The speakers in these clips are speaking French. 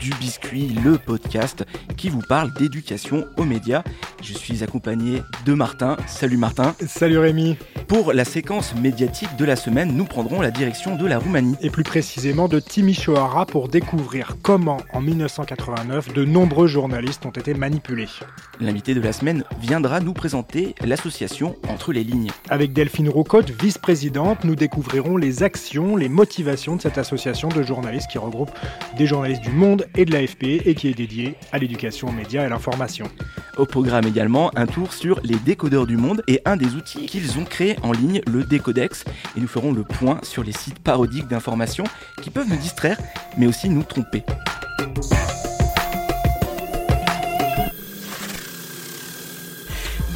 du Biscuit, le podcast qui vous parle d'éducation aux médias. Je suis accompagné de Martin. Salut Martin. Salut Rémi, Pour la séquence médiatique de la semaine, nous prendrons la direction de la Roumanie. et plus précisément de Timișoara pour découvrir comment, en 1989, de nombreux journalistes ont été manipulés. L'invité de la semaine viendra nous présenter l'association Entre les lignes. Avec Delphine Roucotte, vice-présidente, nous découvrirons les actions, les motivations de cette association de journalistes qui regroupe des journalistes du Monde et de l'AFP et qui est dédiée à l'éducation aux médias et à l'information. Au programme également un tour sur les décodeurs du monde et un des outils qu'ils ont créé en ligne, le Décodex. Et nous ferons le point sur les sites parodiques d'informations qui peuvent nous distraire mais aussi nous tromper.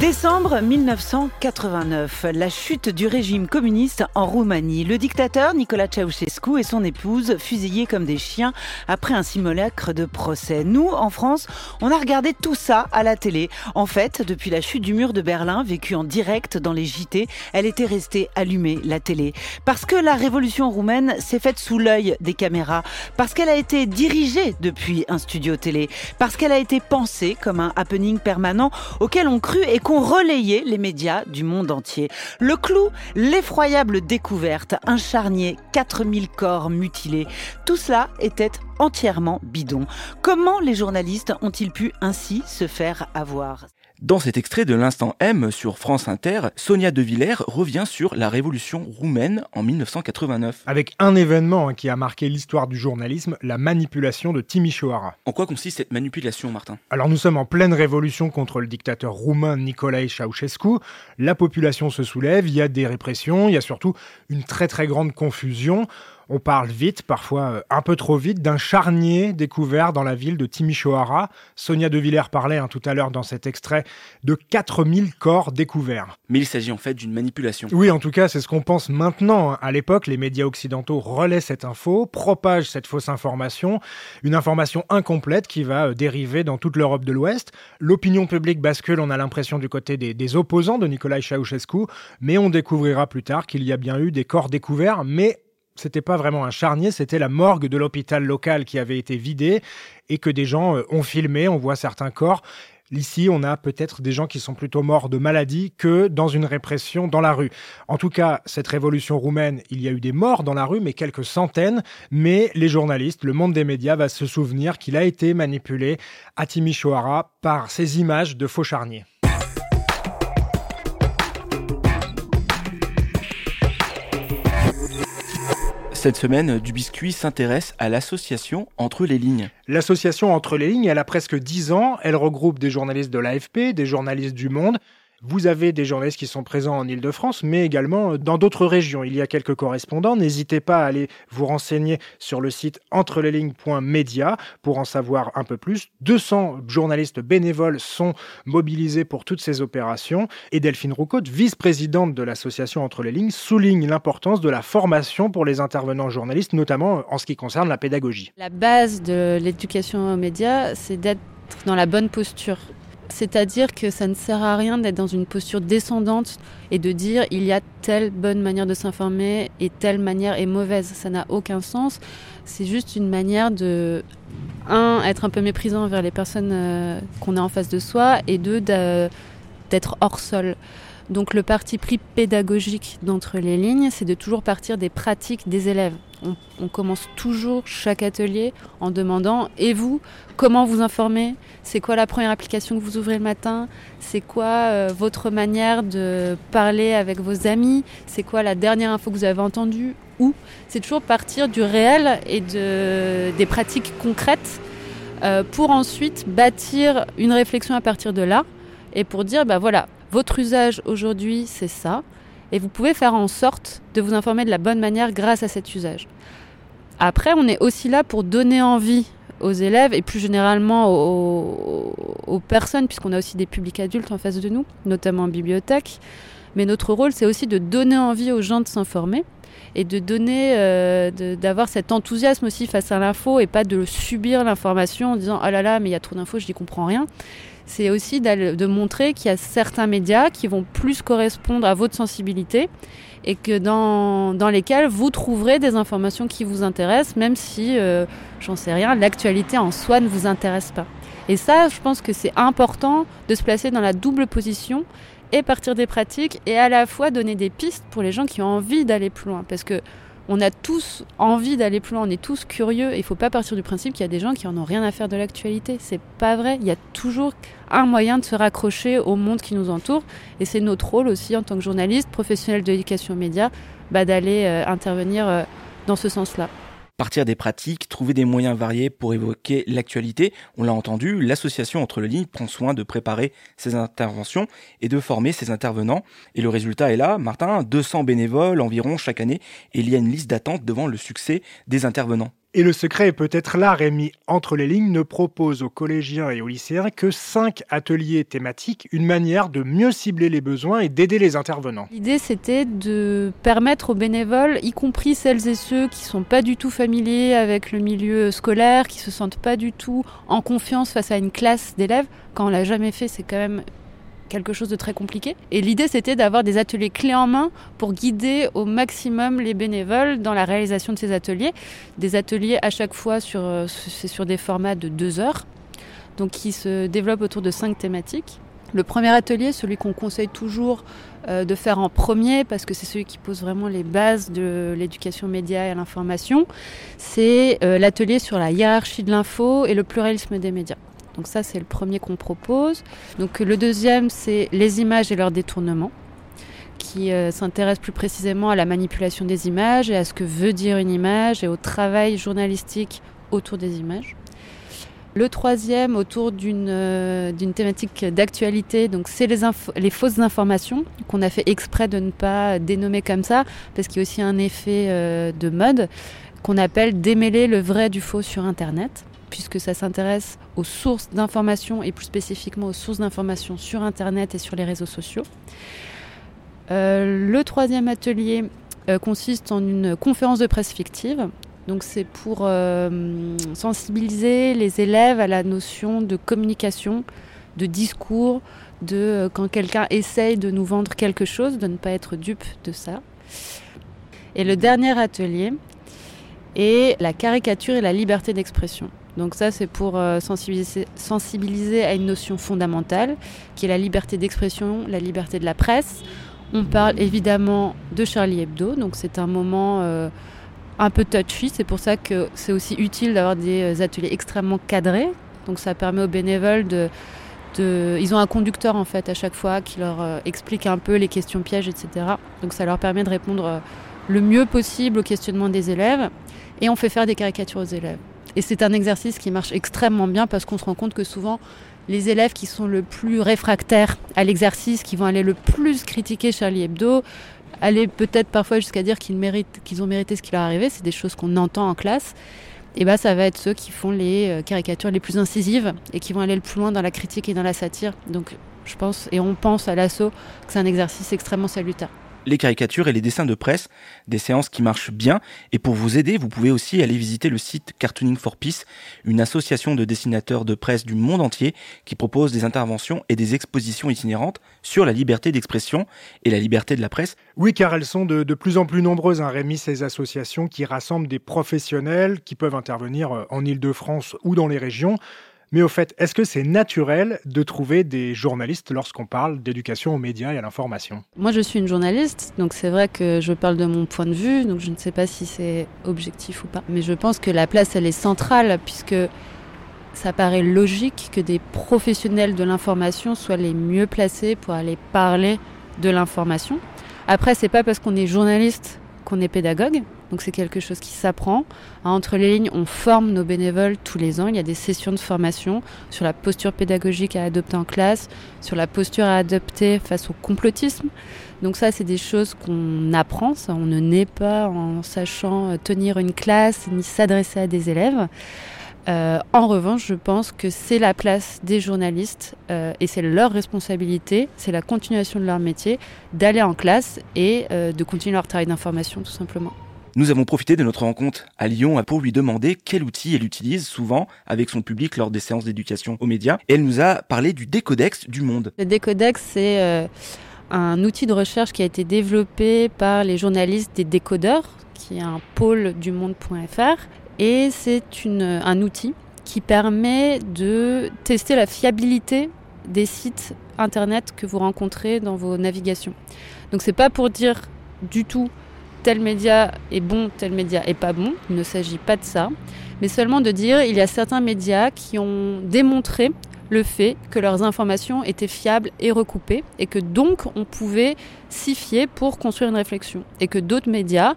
Décembre 1989, la chute du régime communiste en Roumanie. Le dictateur Nicolas Ceausescu et son épouse fusillés comme des chiens après un simulacre de procès. Nous, en France, on a regardé tout ça à la télé. En fait, depuis la chute du mur de Berlin, vécue en direct dans les JT, elle était restée allumée, la télé. Parce que la révolution roumaine s'est faite sous l'œil des caméras, parce qu'elle a été dirigée depuis un studio télé, parce qu'elle a été pensée comme un happening permanent auquel on cru et relayé les médias du monde entier. Le clou, l'effroyable découverte, un charnier, 4000 corps mutilés. Tout cela était entièrement bidon. Comment les journalistes ont-ils pu ainsi se faire avoir? Dans cet extrait de l'instant M sur France Inter, Sonia De Villers revient sur la révolution roumaine en 1989. Avec un événement hein, qui a marqué l'histoire du journalisme, la manipulation de Timișoara. En quoi consiste cette manipulation, Martin? Alors nous sommes en pleine révolution contre le dictateur roumain Nicolae Ceausescu. La population se soulève, il y a des répressions, il y a surtout une très très grande confusion. On parle vite, parfois euh, un peu trop vite, d'un charnier découvert dans la ville de Timișoara. Sonia De Villers parlait hein, tout à l'heure dans cet extrait de 4000 corps découverts. Mais il s'agit en fait d'une manipulation. Oui, en tout cas, c'est ce qu'on pense maintenant. hein. À l'époque, les médias occidentaux relaient cette info, propagent cette fausse information, une information incomplète qui va euh, dériver dans toute l'Europe de l'Ouest. L'opinion publique bascule, on a l'impression, du côté des, des opposants de Nicolae Ceausescu, mais on découvrira plus tard qu'il y a bien eu des corps découverts, mais c'était pas vraiment un charnier, c'était la morgue de l'hôpital local qui avait été vidée et que des gens euh, ont filmé, on voit certains corps. Ici, on a peut-être des gens qui sont plutôt morts de maladie que dans une répression dans la rue. En tout cas, cette révolution roumaine, il y a eu des morts dans la rue, mais quelques centaines. Mais les journalistes, le monde des médias va se souvenir qu'il a été manipulé à Timișoara par ces images de faux charniers. Cette semaine, du biscuit s'intéresse à l'association Entre les lignes. L'association Entre les lignes, elle a presque 10 ans. Elle regroupe des journalistes de l'AFP, des journalistes du Monde. Vous avez des journalistes qui sont présents en Ile-de-France, mais également dans d'autres régions. Il y a quelques correspondants. N'hésitez pas à aller vous renseigner sur le site entreleslignes.media pour en savoir un peu plus. 200 journalistes bénévoles sont mobilisés pour toutes ces opérations. Et Delphine Roucotte, vice-présidente de l'association Entre les lignes, souligne l'importance de la formation pour les intervenants journalistes, notamment en ce qui concerne la pédagogie. La base de l'éducation aux médias, c'est d'être dans la bonne posture. C'est-à-dire que ça ne sert à rien d'être dans une posture descendante et de dire il y a telle bonne manière de s'informer et telle manière est mauvaise. Ça n'a aucun sens. C'est juste une manière de, un, être un peu méprisant envers les personnes euh, qu'on a en face de soi et deux, de- d'être hors sol. Donc le parti pris pédagogique d'entre les lignes, c'est de toujours partir des pratiques des élèves. On, commence toujours chaque atelier en demandant et vous, comment vous informez C'est quoi la première application que vous ouvrez le matin? C'est quoi euh, votre manière de parler avec vos amis? C'est quoi la dernière info que vous avez entendue? Où C'est toujours partir du réel et de, des pratiques concrètes euh, pour ensuite bâtir une réflexion à partir de là et pour dire bah voilà, votre usage aujourd'hui c'est ça et vous pouvez faire en sorte de vous informer de la bonne manière grâce à cet usage. Après, on est aussi là pour donner envie aux élèves et plus généralement aux, personnes, puisqu'on a aussi des publics adultes en face de nous, notamment en bibliothèque. Mais notre rôle, c'est aussi de donner envie aux gens de s'informer et de donner, euh, d'avoir cet enthousiasme aussi face à l'info et pas de subir l'information en disant oh là là, mais il y a trop d'infos, je n'y comprends rien. C'est aussi de montrer qu'il y a certains médias qui vont plus correspondre à votre sensibilité et que dans, dans lesquels vous trouverez des informations qui vous intéressent, même si, euh, j'en sais rien, l'actualité en soi ne vous intéresse pas. Et ça, je pense que c'est important de se placer dans la double position et partir des pratiques et à la fois donner des pistes pour les gens qui ont envie d'aller plus loin. Parce que on a tous envie d'aller plus loin, on est tous curieux. Il ne faut pas partir du principe qu'il y a des gens qui en ont rien à faire de l'actualité. C'est pas vrai. Il y a toujours un moyen de se raccrocher au monde qui nous entoure. Et c'est notre rôle aussi en tant que journaliste, professionnel de l'éducation aux médias, bah, d'aller euh, intervenir euh, dans ce sens-là. Partir des pratiques, trouver des moyens variés pour évoquer l'actualité. On l'a entendu, l'association Entre les lignes prend soin de préparer ses interventions et de former ses intervenants. Et le résultat est là, Martin, 200 bénévoles environ chaque année et il y a une liste d'attente devant le succès des intervenants. Et le secret est peut-être là, Rémi. Entre les lignes ne propose aux collégiens et aux lycéens que cinq ateliers thématiques, une manière de mieux cibler les besoins et d'aider les intervenants. L'idée, c'était de permettre aux bénévoles, y compris celles et ceux qui sont pas du tout familiers avec le milieu scolaire, qui se sentent pas du tout en confiance face à une classe d'élèves. Quand on l'a jamais fait, c'est quand même quelque chose de très compliqué. Et l'idée, c'était d'avoir des ateliers clés en main pour guider au maximum les bénévoles dans la réalisation de ces ateliers. Des ateliers à chaque fois sur, euh, sur des formats de deux heures, donc qui se développent autour de cinq thématiques. Le premier atelier, celui qu'on conseille toujours euh, de faire en premier, parce que c'est celui qui pose vraiment les bases de l'éducation média et l'information, c'est euh, l'atelier sur la hiérarchie de l'info et le pluralisme des médias. Donc ça, c'est le premier qu'on propose. Donc le deuxième, c'est les images et leur détournement, qui euh, s'intéresse plus précisément à la manipulation des images et à ce que veut dire une image et au travail journalistique autour des images. Le troisième, autour d'une euh, thématique d'actualité, donc c'est les fausses informations qu'on a fait exprès de ne pas dénommer comme ça, parce qu'il y a aussi un effet euh, de mode qu'on appelle démêler le vrai du faux sur Internet, puisque ça s'intéresse aux sources d'informations et plus spécifiquement aux sources d'informations sur Internet et sur les réseaux sociaux. Euh, le troisième atelier euh, consiste en une conférence de presse fictive. Donc c'est pour euh, sensibiliser les élèves à la notion de communication, de discours, de quand quelqu'un essaye de nous vendre quelque chose, de ne pas être dupe de ça. Et le dernier atelier est la caricature et la liberté d'expression. Donc ça, c'est pour euh, sensibiliser, à une notion fondamentale, qui est la liberté d'expression, la liberté de la presse. On parle évidemment de Charlie Hebdo, donc c'est un moment euh, un peu touchy, c'est pour ça que c'est aussi utile d'avoir des euh, ateliers extrêmement cadrés. Donc ça permet aux bénévoles de. Ils ont un conducteur en fait à chaque fois qui leur explique un peu les questions pièges, etc. Donc ça leur permet de répondre le mieux possible aux questionnements des élèves. Et on fait faire des caricatures aux élèves. Et c'est un exercice qui marche extrêmement bien parce qu'on se rend compte que souvent, les élèves qui sont le plus réfractaires à l'exercice, qui vont aller le plus critiquer Charlie Hebdo, aller peut-être parfois jusqu'à dire qu'ils ont mérité ce qui leur est arrivé, c'est des choses qu'on entend en classe. Et bah ça va être ceux qui font les euh, caricatures les plus incisives et qui vont aller le plus loin dans la critique et dans la satire. Donc je pense et on pense à l'assaut que c'est un exercice extrêmement salutaire les caricatures et les dessins de presse, des séances qui marchent bien. Et pour vous aider, vous pouvez aussi aller visiter le site Cartooning for Peace, une association de dessinateurs de presse du monde entier qui propose des interventions et des expositions itinérantes sur la liberté d'expression et la liberté de la presse. Oui, car elles sont de, de plus en plus nombreuses, hein, Rémi, ces associations qui rassemblent des professionnels qui peuvent intervenir euh, en Ile-de-France ou dans les régions. Mais au fait, est-ce que c'est naturel de trouver des journalistes lorsqu'on parle d'éducation aux médias et à l'information? Moi, je suis une journaliste, donc c'est vrai que je parle de mon point de vue, donc je ne sais pas si c'est objectif ou pas. Mais je pense que la place, elle est centrale, puisque ça paraît logique que des professionnels de l'information soient les mieux placés pour aller parler de l'information. Après, c'est pas parce qu'on est journaliste qu'on est pédagogue. Donc c'est quelque chose qui s'apprend. Entre les lignes, on forme nos bénévoles tous les ans. Il y a des sessions de formation sur la posture pédagogique à adopter en classe, sur la posture à adopter face au complotisme. Donc ça, c'est des choses qu'on apprend. Ça, on ne naît pas en sachant tenir une classe ni s'adresser à des élèves. Euh, en revanche, je pense que c'est la place des journalistes euh, et c'est leur responsabilité, c'est la continuation de leur métier, d'aller en classe et euh, de continuer leur travail d'information tout simplement. Nous avons profité de notre rencontre à Lyon pour lui demander quel outil elle utilise souvent avec son public lors des séances d'éducation aux médias. Et elle nous a parlé du décodex du monde. Le décodex, c'est un outil de recherche qui a été développé par les journalistes des décodeurs, qui est un pôle du monde.fr. Et c'est un outil qui permet de tester la fiabilité des sites internet que vous rencontrez dans vos navigations. Donc c'est pas pour dire du tout tel média est bon, tel média est pas bon, il ne s'agit pas de ça, mais seulement de dire il y a certains médias qui ont démontré le fait que leurs informations étaient fiables et recoupées et que donc on pouvait s'y fier pour construire une réflexion. Et que d'autres médias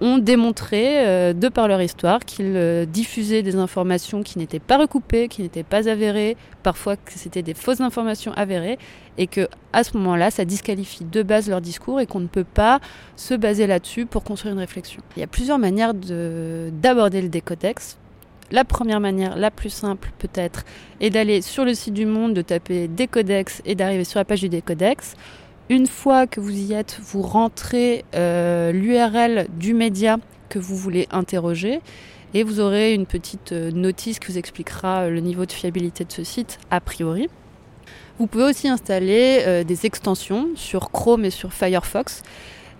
ont démontré, euh, de par leur histoire, qu'ils euh, diffusaient des informations qui n'étaient pas recoupées, qui n'étaient pas avérées, parfois que c'était des fausses informations avérées, et que à ce moment-là, ça disqualifie de base leur discours et qu'on ne peut pas se baser là-dessus pour construire une réflexion. Il y a plusieurs manières d'aborder le décodex. La première manière, la plus simple peut-être, est d'aller sur le site du Monde, de taper Décodex et d'arriver sur la page du Décodex. Une fois que vous y êtes, vous rentrez euh, l'URL du média que vous voulez interroger et vous aurez une petite euh, notice qui vous expliquera euh, le niveau de fiabilité de ce site a priori. Vous pouvez aussi installer des extensions sur Chrome et sur Firefox.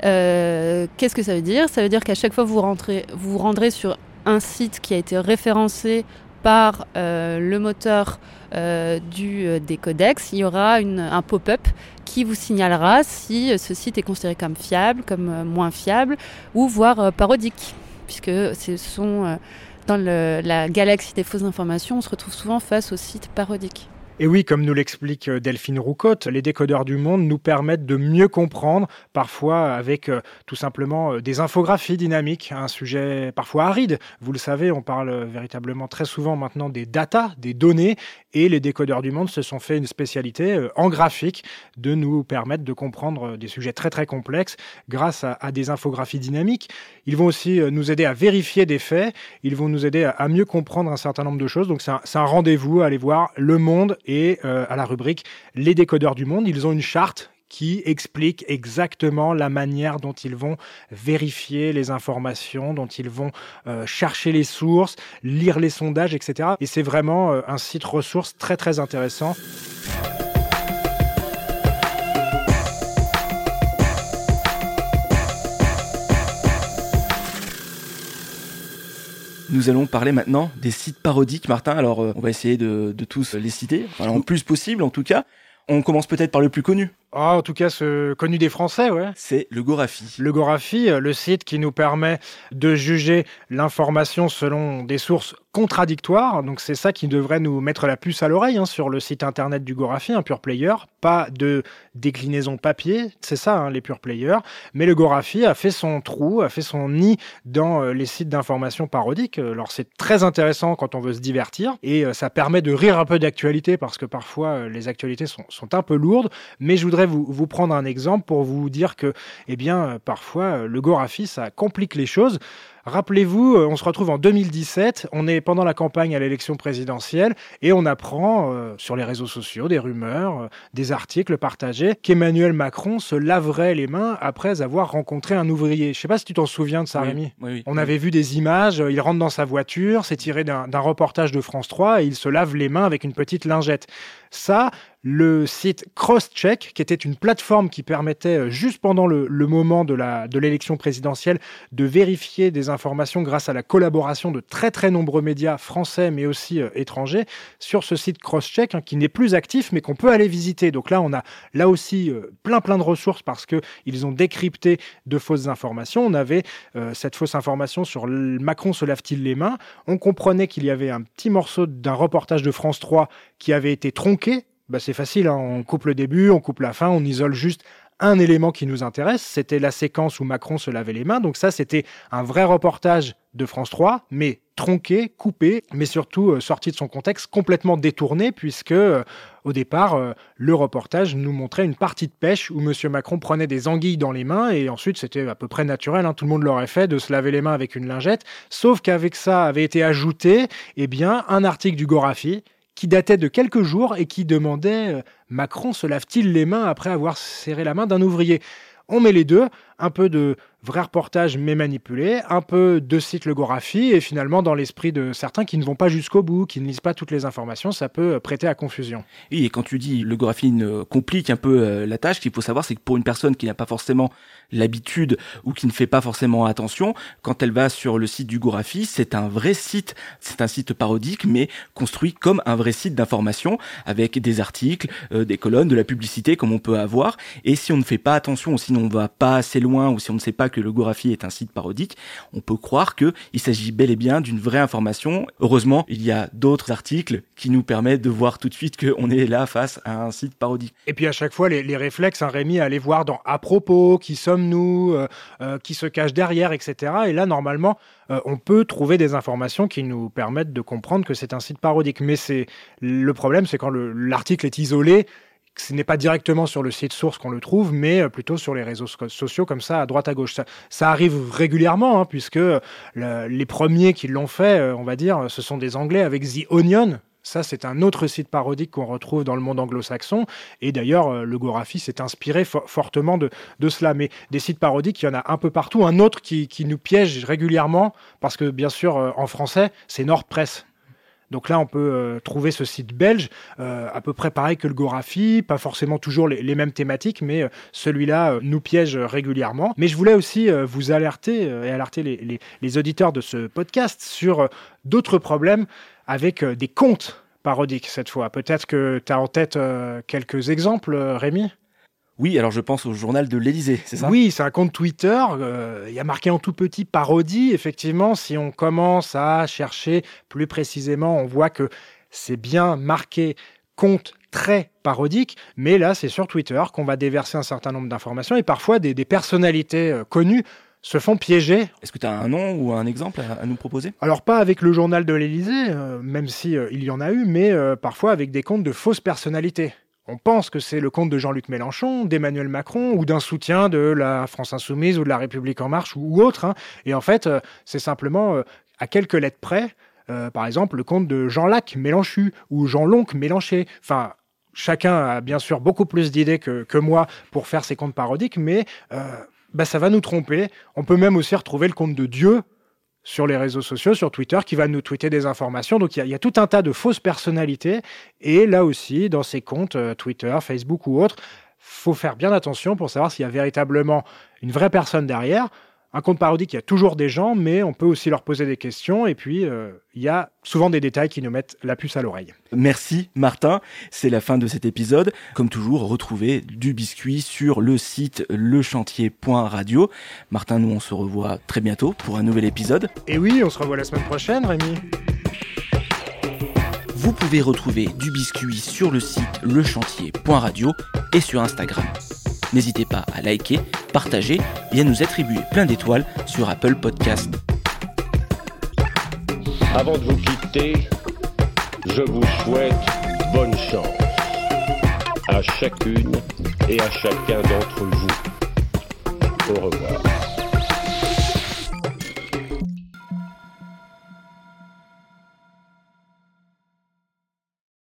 Qu'est-ce que ça veut dire? Ça veut dire qu'à chaque fois que vous, rentrez, vous vous rendrez sur un site qui a été référencé par euh, le moteur euh, du, euh, des codex, il y aura un pop-up qui vous signalera si ce site est considéré comme fiable, comme moins fiable, ou voire parodique, puisque ce sont dans la galaxie des fausses informations, on se retrouve souvent face aux sites parodiques. Et oui, comme nous l'explique euh, Delphine Roucotte, les décodeurs du monde nous permettent de mieux comprendre, parfois avec euh, tout simplement euh, des infographies dynamiques, un sujet parfois aride. Vous le savez, on parle véritablement très souvent maintenant des data, des données, et les décodeurs du monde se sont fait une spécialité en graphique de nous permettre de comprendre des sujets très très complexes grâce à, des infographies dynamiques. Ils vont aussi nous aider à vérifier des faits, ils vont nous aider à, mieux comprendre un certain nombre de choses. Donc c'est un, un rendez-vous, allez voir Le Monde et euh, à la rubrique Les décodeurs du monde. Ils ont une charte qui explique exactement la manière dont ils vont vérifier les informations, dont ils vont euh, chercher les sources, lire les sondages, etc. Et c'est vraiment euh, un site ressource très très intéressant. Nous allons parler maintenant des sites parodiques, Martin. Alors, euh, on va essayer de, tous les citer, enfin, le plus possible en tout cas. On commence peut-être par le plus connu. Ah, en tout cas, ce connu des Français, ouais. C'est le Gorafi. Le Gorafi, euh, le site qui nous permet de juger l'information selon des sources contradictoires. Donc c'est ça qui devrait nous mettre la puce à l'oreille hein, sur le site internet du Gorafi, un pure player. Pas de déclinaison papier, c'est ça hein, les pure players. Mais le Gorafi a fait son trou, a fait son nid dans euh, les sites d'information parodiques. Alors c'est très intéressant quand on veut se divertir et euh, ça permet de rire un peu d'actualité parce que parfois les actualités sont, sont un peu lourdes. Mais je voudrais vous, prendre un exemple pour vous dire que, eh bien, parfois, le Gorafi, ça complique les choses. Rappelez-vous, euh, on se retrouve en 2017, on est pendant la campagne à l'élection présidentielle et on apprend euh, sur les réseaux sociaux des rumeurs, euh, des articles partagés qu'Emmanuel Macron se laverait les mains après avoir rencontré un ouvrier. Je ne sais pas si tu t'en souviens de ça, Rémi. on avait vu des images, il rentre dans sa voiture, c'est tiré d'un reportage de France 3 et il se lave les mains avec une petite lingette. Ça, le site Crosscheck, qui était une plateforme qui permettait, juste pendant le, moment de l'élection présidentielle, de vérifier des informations grâce à la collaboration de très très nombreux médias français mais aussi euh, étrangers sur ce site Crosscheck hein, qui n'est plus actif mais qu'on peut aller visiter. Donc là, on a là aussi euh, plein plein de ressources parce que ils ont décrypté de fausses informations. On avait euh, cette fausse information sur Macron se lave-t-il les mains? On comprenait qu'il y avait un petit morceau d'un reportage de France 3 qui avait été tronqué. Bah, c'est facile, hein. on coupe le début, on coupe la fin, on isole juste un élément qui nous intéresse, c'était la séquence où Macron se lavait les mains. Donc ça, c'était un vrai reportage de France 3, mais tronqué, coupé, mais surtout euh, sorti de son contexte, complètement détourné, puisque euh, au départ, euh, le reportage nous montrait une partie de pêche où M. Macron prenait des anguilles dans les mains, et ensuite c'était à peu près naturel, hein, tout le monde l'aurait fait, de se laver les mains avec une lingette, sauf qu'avec ça avait été ajouté eh bien, un article du Gorafi qui datait de quelques jours et qui demandait Macron se lave-t-il les mains après avoir serré la main d'un ouvrier? On met les deux, un peu de vrai reportage mais manipulé, un peu de cyclographie et finalement dans l'esprit de certains qui ne vont pas jusqu'au bout, qui ne lisent pas toutes les informations, ça peut prêter à confusion. Et quand tu dis le graphine complique un peu euh, la tâche, qu'il faut savoir, c'est que pour une personne qui n'a pas forcément l'habitude ou qui ne fait pas forcément attention, quand elle va sur le site du Gorafi, c'est un vrai site, c'est un site parodique mais construit comme un vrai site d'information avec des articles, euh, des colonnes, de la publicité comme on peut avoir. Et si on ne fait pas attention ou si on va pas assez loin ou si on ne sait pas que le est un site parodique, on peut croire que il s'agit bel et bien d'une vraie information. Heureusement, il y a d'autres articles qui nous permettent de voir tout de suite qu'on est là face à un site parodique. Et puis à chaque fois, les, réflexes, hein, Rémi, à aller voir dans à propos, qui sommes-nous, euh, euh, qui se cache derrière, etc. Et là, normalement, euh, on peut trouver des informations qui nous permettent de comprendre que c'est un site parodique. Mais c'est le problème, c'est quand l'article est isolé ce n'est pas directement sur le site source qu'on le trouve, mais euh, plutôt sur les réseaux sociaux, comme ça, à droite, à gauche. Ça, arrive régulièrement, hein, puisque les premiers qui l'ont fait, euh, on va dire, ce sont des Anglais avec The Onion. Ça, c'est un autre site parodique qu'on retrouve dans le monde anglo-saxon. Et d'ailleurs, euh, le Gorafi s'est inspiré fortement de, cela. Mais des sites parodiques, il y en a un peu partout. Un autre qui, qui nous piège régulièrement, parce que bien sûr, en français, c'est Nord Press. Donc là, on peut euh, trouver ce site belge, euh, à peu près pareil que le Gorafi, pas forcément toujours les, mêmes thématiques, mais euh, celui-là nous piège régulièrement. Mais je voulais aussi vous alerter et alerter les, auditeurs de ce podcast sur d'autres problèmes avec des comptes parodiques cette fois. Peut-être que tu as en tête quelques exemples, Rémi? Oui, alors je pense au journal de l'Elysée, c'est ça? Oui, c'est un compte Twitter. Euh, il y a marqué en tout petit parodie. Effectivement, si on commence à chercher plus précisément, on voit que c'est bien marqué compte très parodique, mais là, c'est sur Twitter qu'on va déverser un certain nombre d'informations et parfois des, personnalités euh, connues se font piéger. Est-ce que tu as un nom ou un exemple à, nous proposer? Alors pas avec le journal de l'Élysée, euh, même si il y en a eu, mais parfois avec des comptes de fausses personnalités. On pense que c'est le compte de Jean-Luc Mélenchon, d'Emmanuel Macron ou d'un soutien de la France Insoumise ou de la République En Marche ou, autre. Hein. Et en fait, euh, c'est simplement euh, à quelques lettres près, euh, par exemple, le compte de Jean-Lac Mélenchu ou Jean-Lonc Mélenché. Enfin, chacun a bien sûr beaucoup plus d'idées que, moi pour faire ces comptes parodiques, mais bah, ça va nous tromper. On peut même aussi retrouver le compte de Dieu sur les réseaux sociaux, sur Twitter, qui va nous tweeter des informations. Donc il y, a tout un tas de fausses personnalités. Et là aussi, dans ces comptes euh, Twitter, Facebook ou autres, faut faire bien attention pour savoir s'il y a véritablement une vraie personne derrière un compte parodique, il y a toujours des gens, mais on peut aussi leur poser des questions. Et puis, euh, il y a souvent des détails qui nous mettent la puce à l'oreille. Merci Martin. C'est la fin de cet épisode. Comme toujours, retrouvez du biscuit sur le site lechantier.radio. Martin, nous, on se revoit très bientôt pour un nouvel épisode. Et oui, on se revoit la semaine prochaine, Rémi. Vous pouvez retrouver du biscuit sur le site lechantier.radio et sur Instagram. N'hésitez pas à liker, partager et à nous attribuer plein d'étoiles sur Apple Podcast. Avant de vous quitter, je vous souhaite bonne chance à chacune et à chacun d'entre vous. Au revoir.